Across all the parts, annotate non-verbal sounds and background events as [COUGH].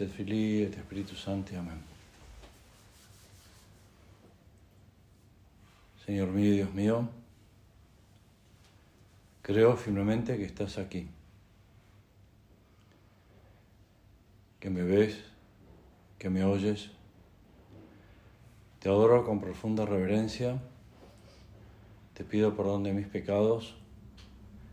Et Filii, et. Amén. Señor mío Dios mío, creo firmemente que estás aquí, que me ves, que me oyes. Te adoro con profunda reverencia, te pido perdón de mis pecados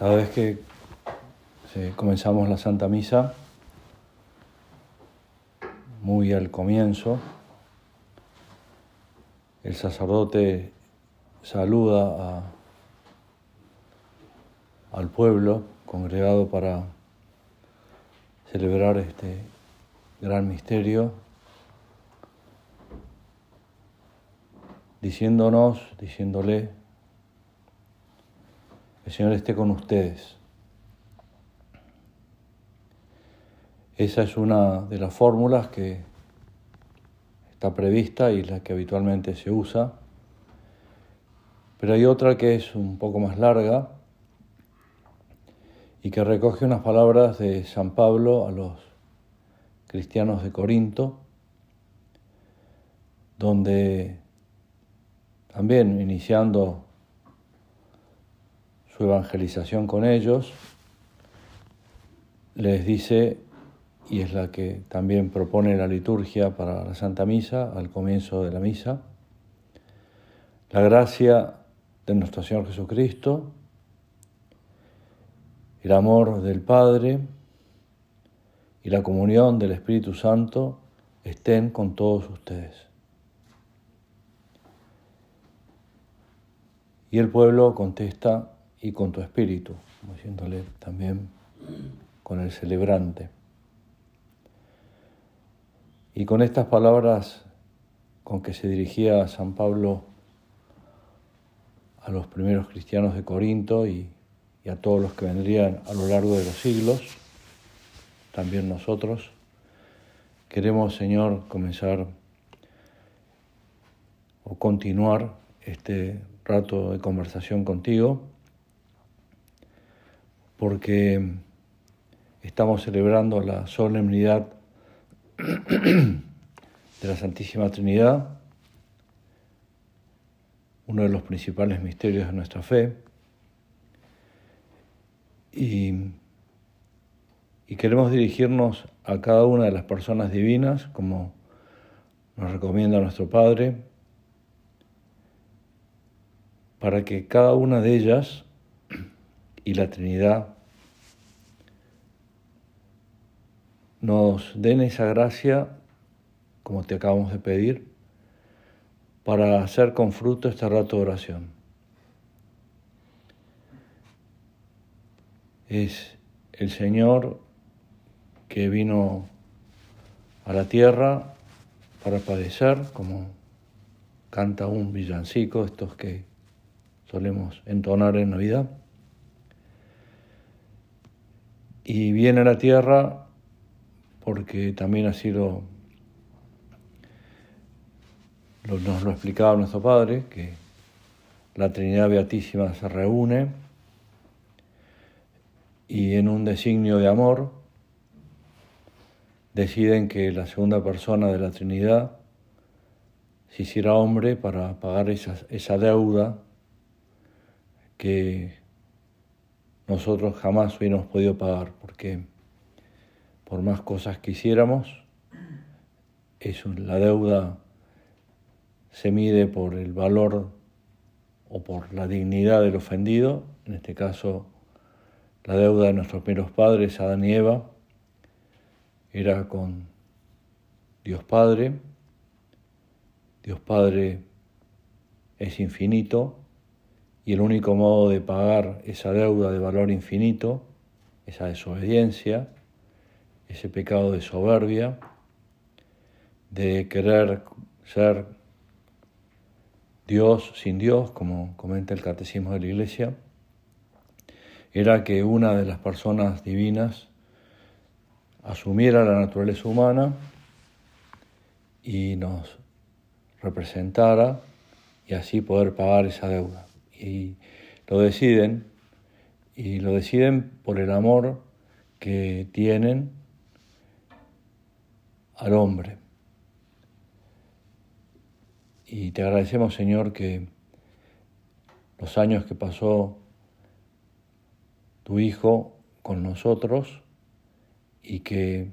Cada vez que comenzamos la Santa Misa, muy al comienzo, el sacerdote saluda al pueblo congregado para celebrar este gran misterio, diciéndonos, diciéndole, el Señor esté con ustedes. Esa es una de las fórmulas que está prevista y la que habitualmente se usa. Pero hay otra que es un poco más larga y que recoge unas palabras de San Pablo a los cristianos de Corinto, donde también iniciando evangelización con ellos, les dice, y es la que también propone la liturgia para la Santa Misa, al comienzo de la misa, la gracia de nuestro Señor Jesucristo, el amor del Padre y la comunión del Espíritu Santo estén con todos ustedes. Y el pueblo contesta, y con tu espíritu, como diciéndole también con el celebrante. Y con estas palabras con que se dirigía San Pablo a los primeros cristianos de Corinto y, y a todos los que vendrían a lo largo de los siglos, también nosotros, queremos, Señor, comenzar o continuar este rato de conversación contigo porque estamos celebrando la solemnidad de la Santísima Trinidad, uno de los principales misterios de nuestra fe, y, y queremos dirigirnos a cada una de las personas divinas, como nos recomienda nuestro Padre, para que cada una de ellas y la Trinidad nos den esa gracia, como te acabamos de pedir, para hacer con fruto este rato de oración. Es el Señor que vino a la tierra para padecer, como canta un villancico, estos que solemos entonar en Navidad y viene a la tierra porque también así lo, nos lo explicaba nuestro Padre, que la Trinidad Beatísima se reúne y en un designio de amor deciden que la segunda persona de la Trinidad se hiciera hombre para pagar esa deuda que nosotros jamás hubiéramos podido pagar, porque por más cosas que hiciéramos, la deuda se mide por el valor o por la dignidad del ofendido, en este caso la deuda de nuestros primeros padres, Adán y Eva, era con Dios Padre. Dios Padre es infinito y el único modo de pagar esa deuda de valor infinito, esa desobediencia, ese pecado de soberbia, de querer ser Dios sin Dios, como comenta el Catecismo de la Iglesia, era que una de las personas divinas asumiera la naturaleza humana y nos representara y así poder pagar esa deuda. Y lo deciden, y lo deciden por el amor que tienen al hombre. Y te agradecemos, Señor, que los años que pasó tu Hijo con nosotros y que,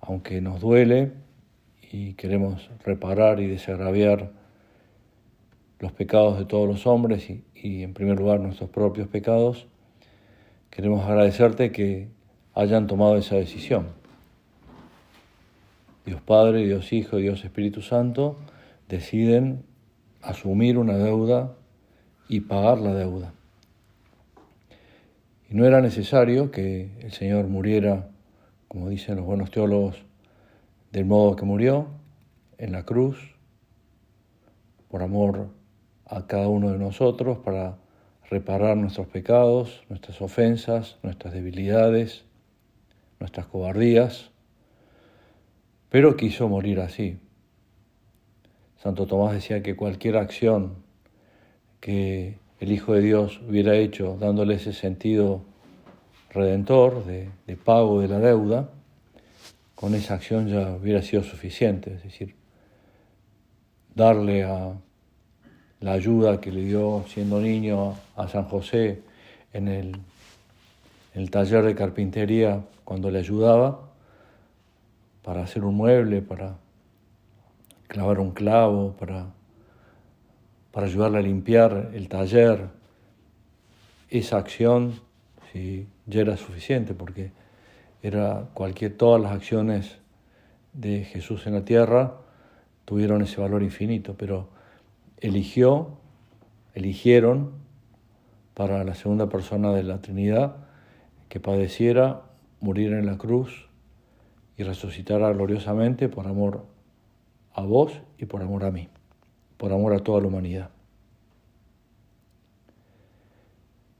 aunque nos duele y queremos reparar y desagraviar los pecados de todos los hombres y, en primer lugar nuestros propios pecados, queremos agradecerte que hayan tomado esa decisión. Dios Padre, Dios Hijo, Dios Espíritu Santo deciden asumir una deuda y pagar la deuda. Y no era necesario que el Señor muriera, como dicen los buenos teólogos, del modo que murió, en la cruz, por amor a cada uno de nosotros, para reparar nuestros pecados, nuestras ofensas, nuestras debilidades, nuestras cobardías, pero quiso morir así. Santo Tomás decía que cualquier acción que el Hijo de Dios hubiera hecho dándole ese sentido redentor de, pago de la deuda, con esa acción ya hubiera sido suficiente, es decir, darle a la ayuda que le dio siendo niño a San José en el, el taller de carpintería cuando le ayudaba para hacer un mueble, para clavar un clavo, para, para ayudarle a limpiar el taller. Esa acción sí, ya era suficiente porque era cualquier, todas las acciones de Jesús en la tierra tuvieron ese valor infinito, pero eligió, eligieron para la segunda persona de la Trinidad que padeciera, morir en la cruz y resucitara gloriosamente por amor a vos y por amor a mí, por amor a toda la humanidad.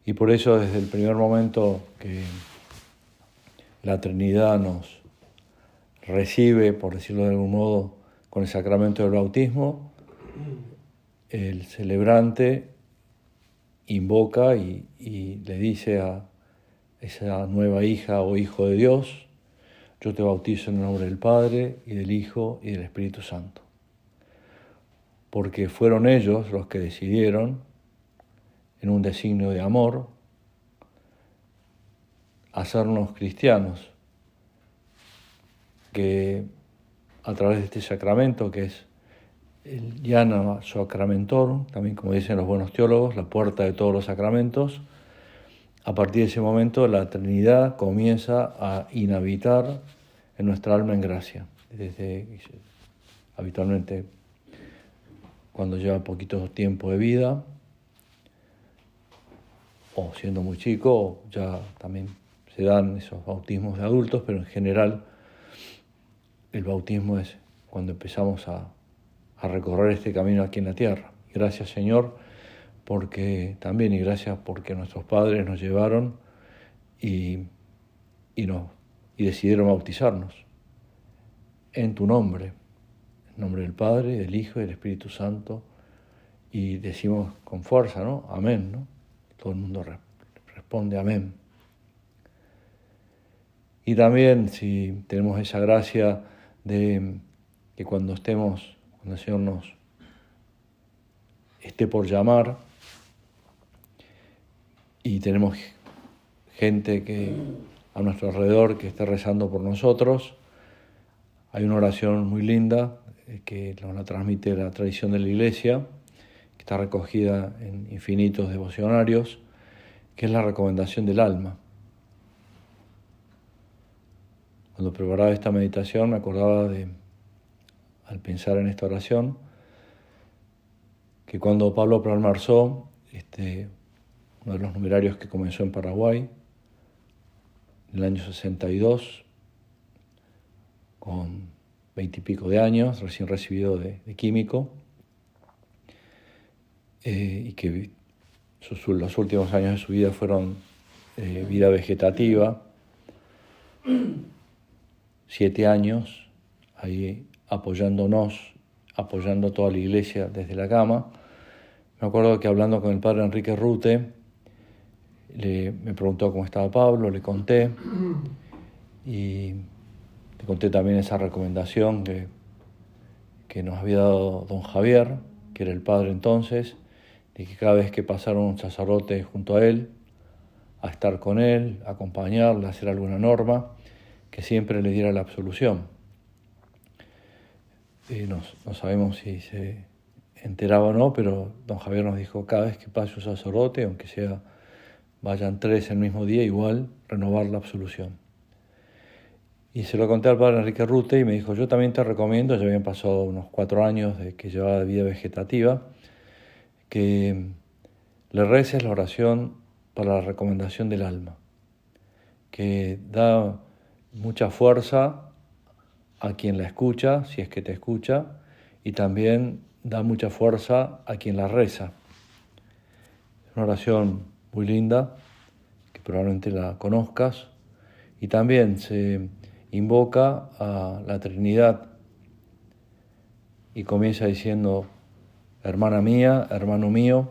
Y por eso desde el primer momento que la Trinidad nos recibe, por decirlo de algún modo, con el sacramento del bautismo, el celebrante invoca y, le dice a esa nueva hija o hijo de Dios, yo te bautizo en el nombre del Padre y del Hijo y del Espíritu Santo. Porque fueron ellos los que decidieron, en un designio de amor, hacernos cristianos, que a través de este sacramento que es el Yana Sacramentorum, también como dicen los buenos teólogos, la puerta de todos los sacramentos, a partir de ese momento la Trinidad comienza a inhabitar en nuestra alma en gracia. Desde, habitualmente cuando lleva poquito tiempo de vida, o siendo muy chico, ya también se dan esos bautismos de adultos, pero en general el bautismo es cuando empezamos a, a recorrer este camino aquí en la tierra. Gracias Señor porque también y gracias porque nuestros padres nos llevaron y, y, y decidieron bautizarnos en tu nombre, en nombre del Padre, del Hijo y del Espíritu Santo, y decimos con fuerza, ¿no? Amén, ¿no? Todo el mundo responde amén. Y también si tenemos esa gracia de que cuando estemos, cuando el Señor nos esté por llamar, y tenemos gente que a nuestro alrededor que está rezando por nosotros. Hay una oración muy linda eh, que la transmite la tradición de la iglesia, está recogida en infinitos devocionarios, que es la recomendación del alma. Cuando preparaba esta meditación me acordaba de, al pensar en esta oración, que cuando Pablo Pralmarzó, este, uno de los numerarios que comenzó en Paraguay, en el año 62, con veintipico de años, recién recibido de, químico, eh, y que los últimos años de su vida fueron eh, vida vegetativa, siete años ahí apoyándonos, apoyando toda la iglesia desde la cama. Me acuerdo que hablando con el padre Enrique Rute, le, me preguntó cómo estaba Pablo, le conté y le conté también esa recomendación que, que nos había dado don Javier, que era el padre entonces, de que cada vez que pasara un sacerdote junto a él, a estar con él, a acompañarle, a hacer alguna norma, que siempre le diera la absolución. No sabemos si se enteraba o no, pero don Javier nos dijo, cada vez que pase un sacerdote, aunque sea vayan tres el mismo día, igual renovar la absolución. Y se lo conté al padre Enrique Rute y me dijo, yo también te recomiendo, ya habían pasado unos cuatro años de que llevaba vida vegetativa, que le reces la oración para la recomendación del alma, que da mucha fuerza a quien la escucha, si es que te escucha, y también da mucha fuerza a quien la reza. Es una oración muy linda, que probablemente la conozcas, y también se invoca a la Trinidad y comienza diciendo, hermana mía, hermano mío,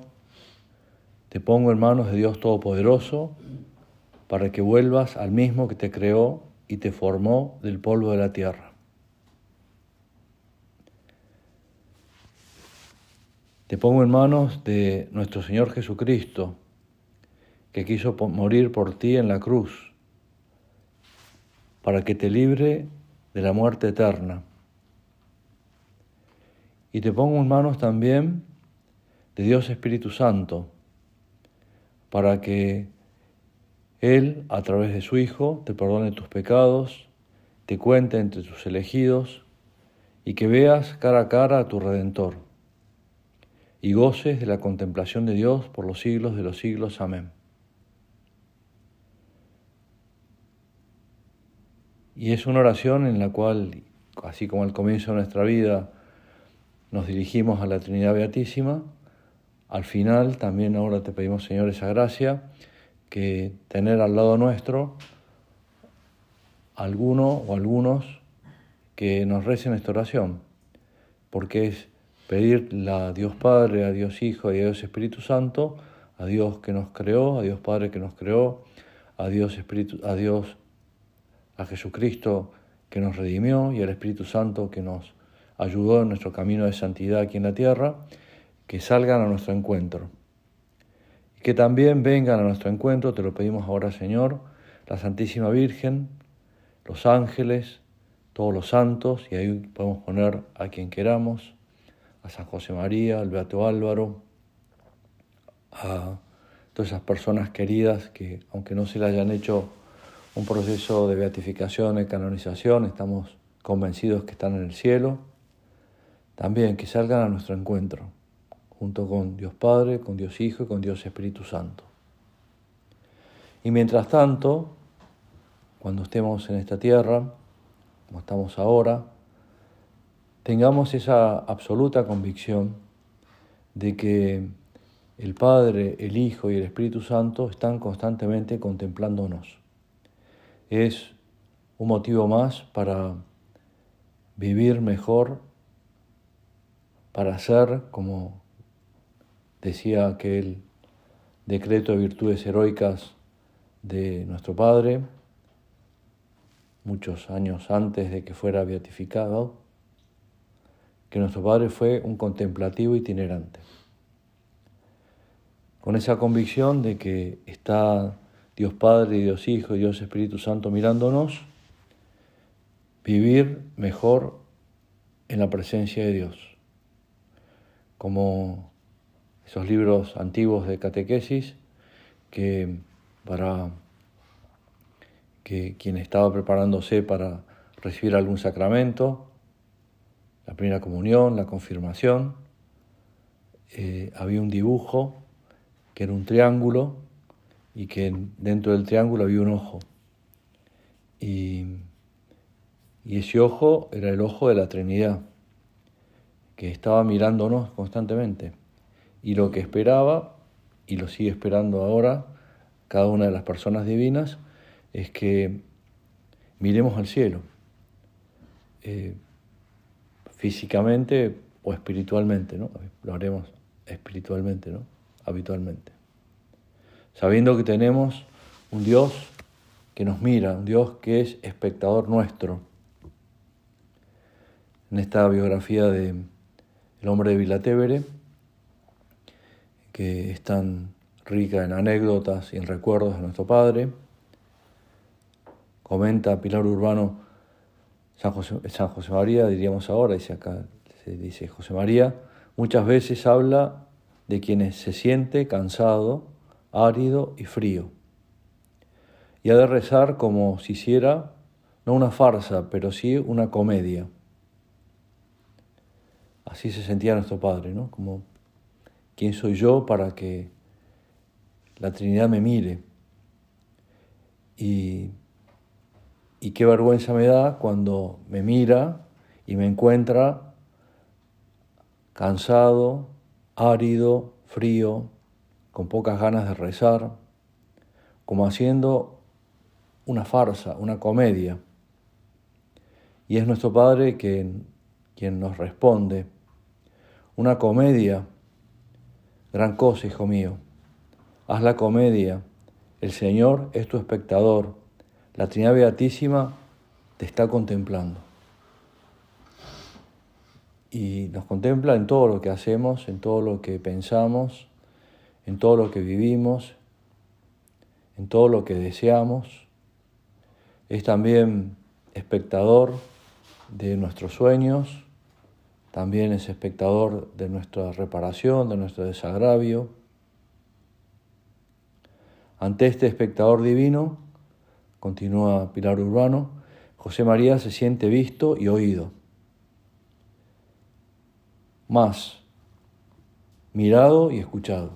te pongo en manos de Dios Todopoderoso para que vuelvas al mismo que te creó y te formó del polvo de la tierra. Te pongo en manos de nuestro Señor Jesucristo, que quiso morir por ti en la cruz, para que te libre de la muerte eterna. Y te pongo en manos también de Dios Espíritu Santo, para que él, a través de su Hijo, te perdone tus pecados, te cuente entre tus elegidos y que veas cara a cara a tu Redentor y goces de la contemplación de Dios por los siglos de los siglos. Amén. Y es una oración en la cual, así como al comienzo de nuestra vida nos dirigimos a la Trinidad Beatísima, al final también ahora te pedimos, Señor, esa gracia que tener al lado nuestro alguno o algunos que nos recen esta oración, porque es pedirle a Dios Padre, a Dios Hijo y a Dios Espíritu Santo, a Dios que nos creó, a Dios Padre que nos creó, a Dios Espíritu, a Dios, a Jesucristo que nos redimió y al Espíritu Santo que nos ayudó en nuestro camino de santidad aquí en la tierra, que salgan a nuestro encuentro. Que también vengan a nuestro encuentro, te lo pedimos ahora Señor, la Santísima Virgen, los ángeles, todos los santos, y ahí podemos poner a quien queramos, a San José María, al Beato Álvaro, a todas esas personas queridas que, aunque no se le hayan hecho un proceso de beatificación y canonización, estamos convencidos que están en el cielo, también que salgan a nuestro encuentro junto con Dios Padre, con Dios Hijo y con Dios Espíritu Santo. Y mientras tanto, cuando estemos en esta tierra, como estamos ahora, tengamos esa absoluta convicción de que el Padre, el Hijo y el Espíritu Santo están constantemente contemplándonos. Es un motivo más para vivir mejor, para ser como decía aquel decreto de virtudes heroicas de nuestro Padre, muchos años antes de que fuera beatificado, que nuestro Padre fue un contemplativo itinerante. Con esa convicción de que está Dios Padre, Dios Hijo y Dios Espíritu Santo mirándonos, vivir mejor en la presencia de Dios. Como esos libros antiguos de catequesis que para que quien estaba preparándose para recibir algún sacramento, la primera comunión, la confirmación, eh, había un dibujo que era un triángulo y que dentro del triángulo había un ojo. Y, y ese ojo era el ojo de la Trinidad, que estaba mirándonos constantemente. Y lo que esperaba, y lo sigue esperando ahora, cada una de las personas divinas, es que miremos al cielo, eh, físicamente o espiritualmente, ¿no? Lo haremos espiritualmente, ¿no? Habitualmente. Sabiendo que tenemos un Dios que nos mira, un Dios que es espectador nuestro. En esta biografía de El hombre de Vilatevere, que es tan rica en anécdotas y en recuerdos de nuestro Padre, comenta Pilar Urbano San José, María, diríamos ahora, dice acá, se dice José María, muchas veces habla de quienes se siente cansado, árido y frío. Y ha de rezar como si hiciera, no una farsa, pero sí una comedia. Así se sentía nuestro Padre, ¿no? Como, ¿quién soy yo para que la Trinidad me mire? Y y qué vergüenza me da cuando me mira y me encuentra cansado, árido, frío, con pocas ganas de rezar, como haciendo una farsa, una comedia. Y es nuestro Padre quien, quien nos responde, una comedia, gran cosa, hijo mío, haz la comedia, el Señor es tu espectador la Trinidad Beatísima te está contemplando. Y nos contempla en todo lo que hacemos, en todo lo que pensamos, en todo lo que vivimos, en todo lo que deseamos. Es también espectador de nuestros sueños, también es espectador de nuestra reparación, de nuestro desagravio. Ante este espectador divino, continúa Pilar Urbano, José María se siente visto y oído. Más, mirado y escuchado.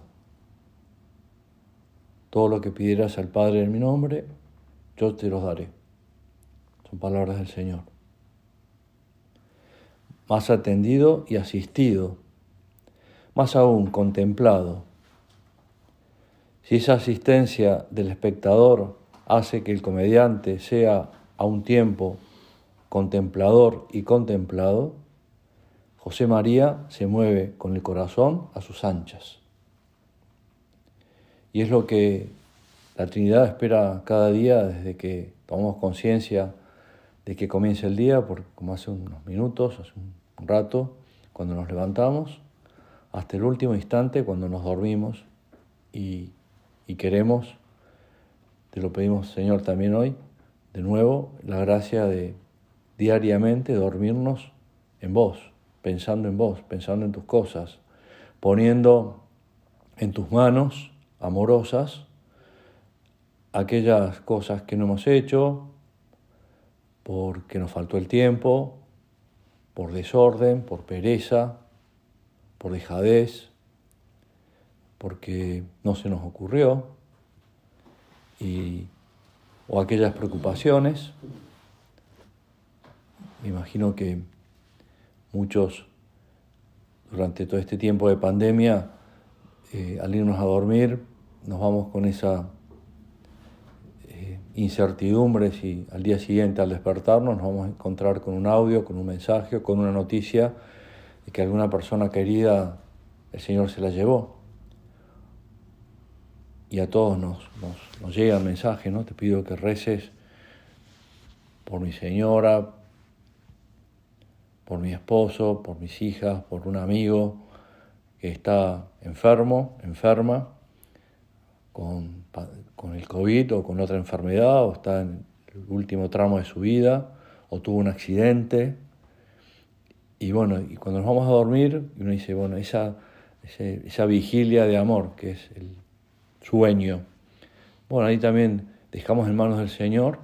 Todo lo que pidieras al Padre en mi nombre, yo te los daré. Son palabras del Señor. Más atendido y asistido. Más aún, contemplado. Si esa asistencia del espectador hace que el comediante sea a un tiempo contemplador y contemplado, José María se mueve con el corazón a sus anchas. Y es lo que la Trinidad espera cada día desde que tomamos conciencia de que comienza el día, por, como hace unos minutos, hace un rato, cuando nos levantamos, hasta el último instante cuando nos dormimos y, y queremos te lo pedimos, Señor, también hoy, de nuevo, la gracia de diariamente dormirnos en vos, pensando en vos, pensando en tus cosas, poniendo en tus manos amorosas aquellas cosas que no hemos hecho, porque nos faltó el tiempo, por desorden, por pereza, por dejadez, porque no se nos ocurrió, y, o aquellas preocupaciones. Me imagino que muchos durante todo este tiempo de pandemia, eh, al irnos a dormir, nos vamos con esa eh, incertidumbre si al día siguiente al despertarnos nos vamos a encontrar con un audio, con un mensaje, con una noticia de que alguna persona querida el Señor se la llevó y a todos nos, nos, llega el mensaje, ¿no? Te pido que reces por mi señora, por mi esposo, por mis hijas, por un amigo que está enfermo, enferma, con, con el COVID o con otra enfermedad, o está en el último tramo de su vida, o tuvo un accidente. Y bueno, y cuando nos vamos a dormir, uno dice, bueno, esa esa vigilia de amor, que es el sueño. Bueno, ahí también dejamos en manos del Señor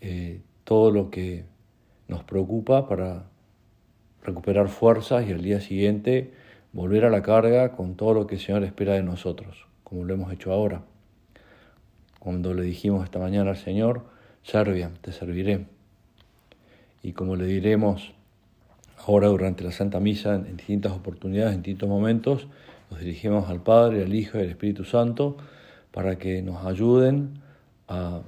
eh, todo lo que nos preocupa para recuperar fuerzas y al día siguiente volver a la carga con todo lo que el Señor espera de nosotros, como lo hemos hecho ahora. Cuando le dijimos esta mañana al Señor, Servia, te serviré. Y como le diremos ahora durante la Santa Misa en distintas oportunidades, en distintos momentos, nos dirigimos al Padre, al Hijo y al Espíritu Santo para que nos ayuden a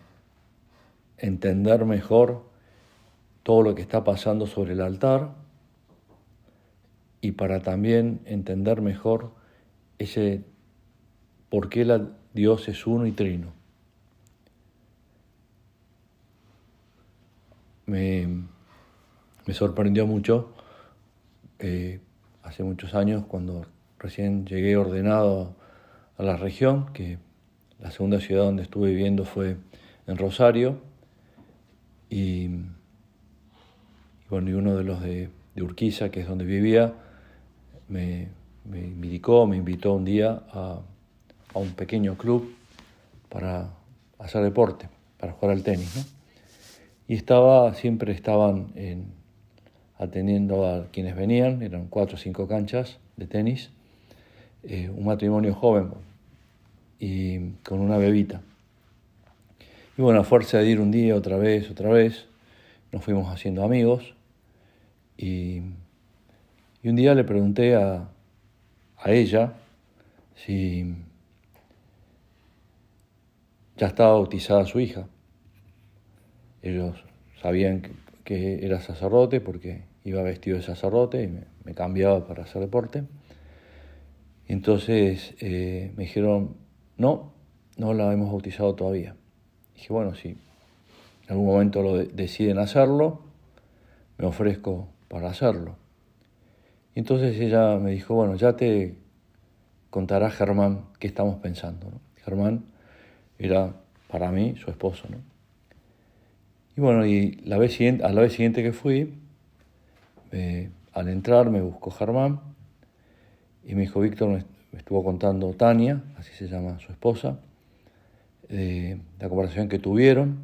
entender mejor todo lo que está pasando sobre el altar y para también entender mejor ese por qué la, Dios es uno y trino. Me, sorprendió mucho eh, hace muchos años cuando recién llegué ordenado a la región, que la segunda ciudad donde estuve viviendo fue en Rosario, y, bueno, y uno de los de, Urquiza, que es donde vivía, me, indicó, me invitó un día a, un pequeño club para hacer deporte, para jugar al tenis. ¿no? Y estaba, siempre estaban en, atendiendo a quienes venían, eran cuatro o cinco canchas de tenis, eh, un matrimonio joven y con una bebita. Y bueno, a fuerza de ir un día, otra vez, otra vez, nos fuimos haciendo amigos y y un día le pregunté a, ella si ya estaba bautizada su hija. Ellos sabían que, era sacerdote porque iba vestido de sacerdote y me, cambiaba para hacer deporte. Entonces eh, me dijeron, no, no la hemos bautizado todavía. dije, bueno, si en algún momento lo deciden hacerlo, me ofrezco para hacerlo. Y entonces ella me dijo, bueno, ya te contará Germán qué estamos pensando. Germán era para mí su esposo. ¿no? Y bueno, y la vez siguiente, a la vez siguiente que fui, al entrar me buscó Germán y me dijo, Víctor, me estuvo contando Tania, así se llama su esposa, la conversación que tuvieron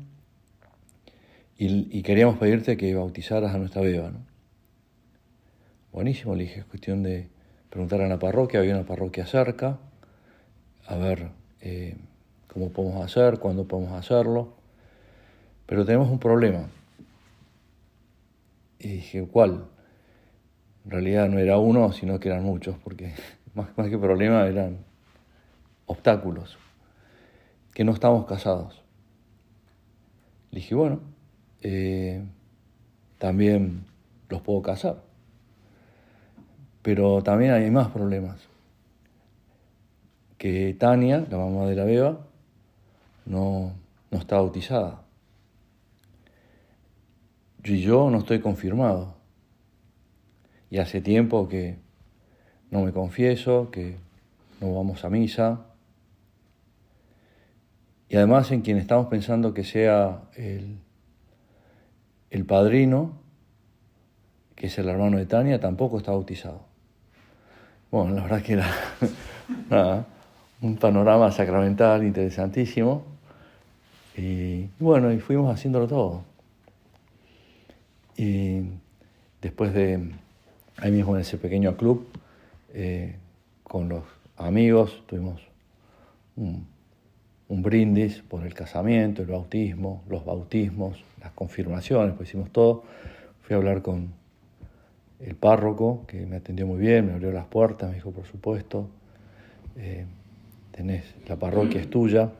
y, y, queríamos pedirte que bautizaras a nuestra beba. ¿no? Buenísimo, le dije, es cuestión de preguntar a la parroquia, había una parroquia cerca, a ver eh, cómo podemos hacer, cuándo podemos hacerlo. Pero tenemos un problema. Y dije, ¿cuál? En realidad no era uno, sino que eran muchos, porque [LAUGHS] más, que problema eran obstáculos, que no estamos casados. Le dije, bueno, eh, también los puedo casar. Pero también hay más problemas. Que Tania, la mamá de la beba, no, no está bautizada. Y yo no estoy confirmado. Y hace tiempo que no me confieso, que no vamos a misa. Y además en quien estamos pensando que sea el, el padrino, que es el hermano de Tania, tampoco está bautizado. Bueno, la verdad que era [LAUGHS] un panorama sacramental interesantísimo. Y bueno, y fuimos haciéndolo todo. Y después de, ahí mismo en ese pequeño club, eh, con los amigos, tuvimos un, brindis por el casamiento, el bautismo, los bautismos, las confirmaciones, pues hicimos todo. Fui a hablar con, el párroco, que me atendió muy bien, me abrió las puertas, me dijo, por supuesto, eh, tenés, la parroquia es tuya.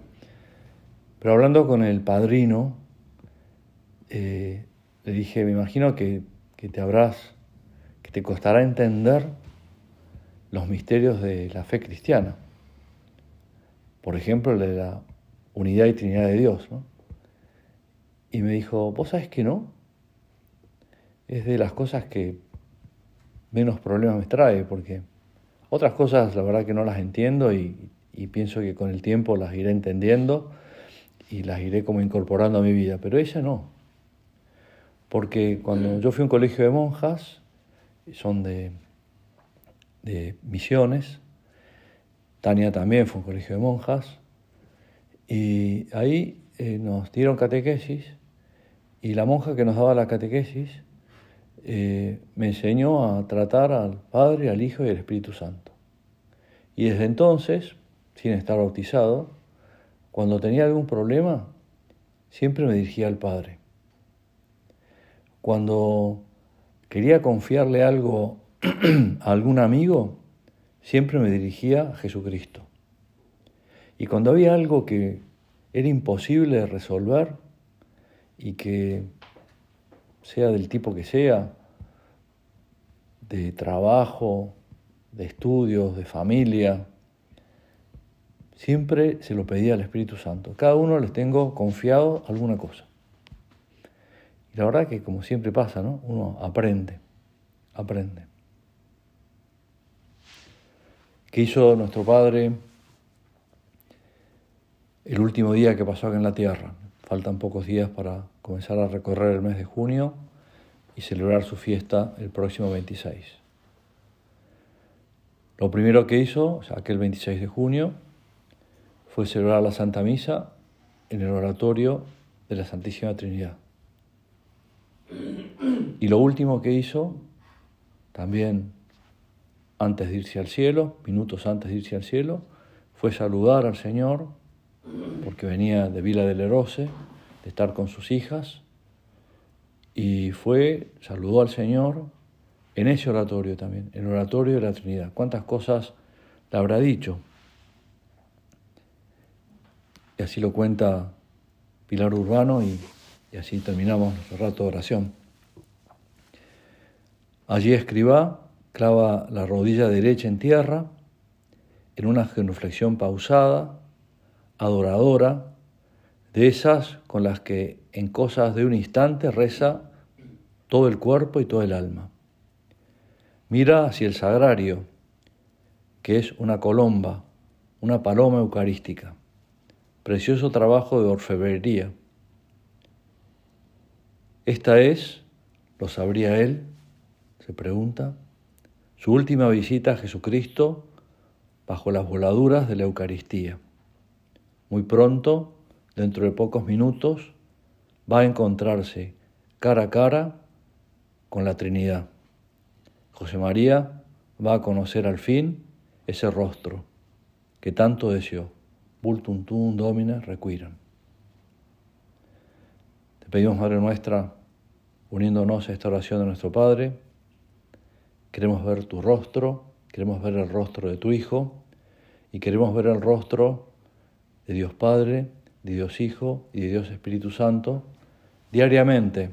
Pero hablando con el padrino, eh, le dije, me imagino que, que te habrás, te costará entender los misterios de la fe cristiana. Por ejemplo, de la unidad y trinidad de Dios. ¿no? Y me dijo, ¿vos sabés que no? Es de las cosas que menos problemas me trae, porque otras cosas la verdad que no las entiendo y, pienso que con el tiempo las iré entendiendo y las iré como incorporando a mi vida, pero ella no. Porque cuando yo fui a un colegio de monjas, son de de misiones. Tania también fue un colegio de monjas. Y ahí eh, nos dieron catequesis y la monja que nos daba la catequesis eh, me enseñó a tratar al Padre, al Hijo y al Espíritu Santo. Y desde entonces, sin estar bautizado, cuando tenía algún problema, siempre me dirigía al Padre. Cuando quería confiarle algo [CLEARS THROAT] a algún amigo, siempre me dirigía a Jesucristo. Y cuando había algo que era imposible de resolver y que sea del tipo que sea, de trabajo, de estudios, de familia, siempre se lo pedía al Espíritu Santo. Cada uno les tengo confiado alguna cosa. La verdad que como siempre pasa, ¿no? Uno aprende, aprende. ¿Qué hizo nuestro Padre el último día que pasó acá en la Tierra? Faltan pocos días para comenzar a recorrer el mes de junio y celebrar su fiesta el próximo 26. Lo primero que hizo, aquel 26 de junio, fue celebrar la Santa Misa en el oratorio de la Santísima Trinidad. Y lo último que hizo, también antes de irse al cielo, minutos antes de irse al cielo, fue saludar al Señor, porque venía de Vila del Erose, de estar con sus hijas, y fue, saludó al Señor en ese oratorio también, el oratorio de la Trinidad. ¿Cuántas cosas le habrá dicho? Y así lo cuenta Pilar Urbano y, y así terminamos nuestro rato de oración. Allí escriba, clava la rodilla derecha en tierra, en una genuflexión pausada, adoradora, de esas con las que en cosas de un instante reza todo el cuerpo y todo el alma. Mira hacia el sagrario, que es una colomba, una paloma eucarística, precioso trabajo de orfebrería. Esta es, lo sabría él, se pregunta, su última visita a Jesucristo bajo las voladuras de la Eucaristía. Muy pronto, dentro de pocos minutos, va a encontrarse cara a cara con la Trinidad. José María va a conocer al fin ese rostro que tanto deseó. Vultum domine requiram. Pedimos, Madre nuestra, uniéndonos a esta oración de nuestro Padre, queremos ver tu rostro, queremos ver el rostro de tu Hijo y queremos ver el rostro de Dios Padre, de Dios Hijo y de Dios Espíritu Santo diariamente,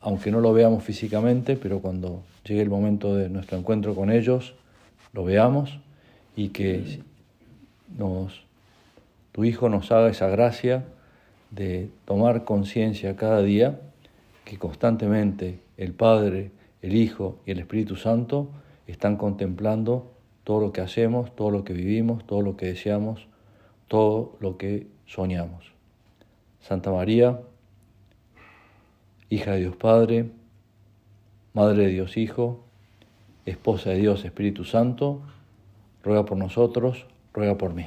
aunque no lo veamos físicamente, pero cuando llegue el momento de nuestro encuentro con ellos, lo veamos y que nos, tu Hijo nos haga esa gracia de tomar conciencia cada día que constantemente el Padre, el Hijo y el Espíritu Santo están contemplando todo lo que hacemos, todo lo que vivimos, todo lo que deseamos, todo lo que soñamos. Santa María, hija de Dios Padre, Madre de Dios Hijo, esposa de Dios Espíritu Santo, ruega por nosotros, ruega por mí.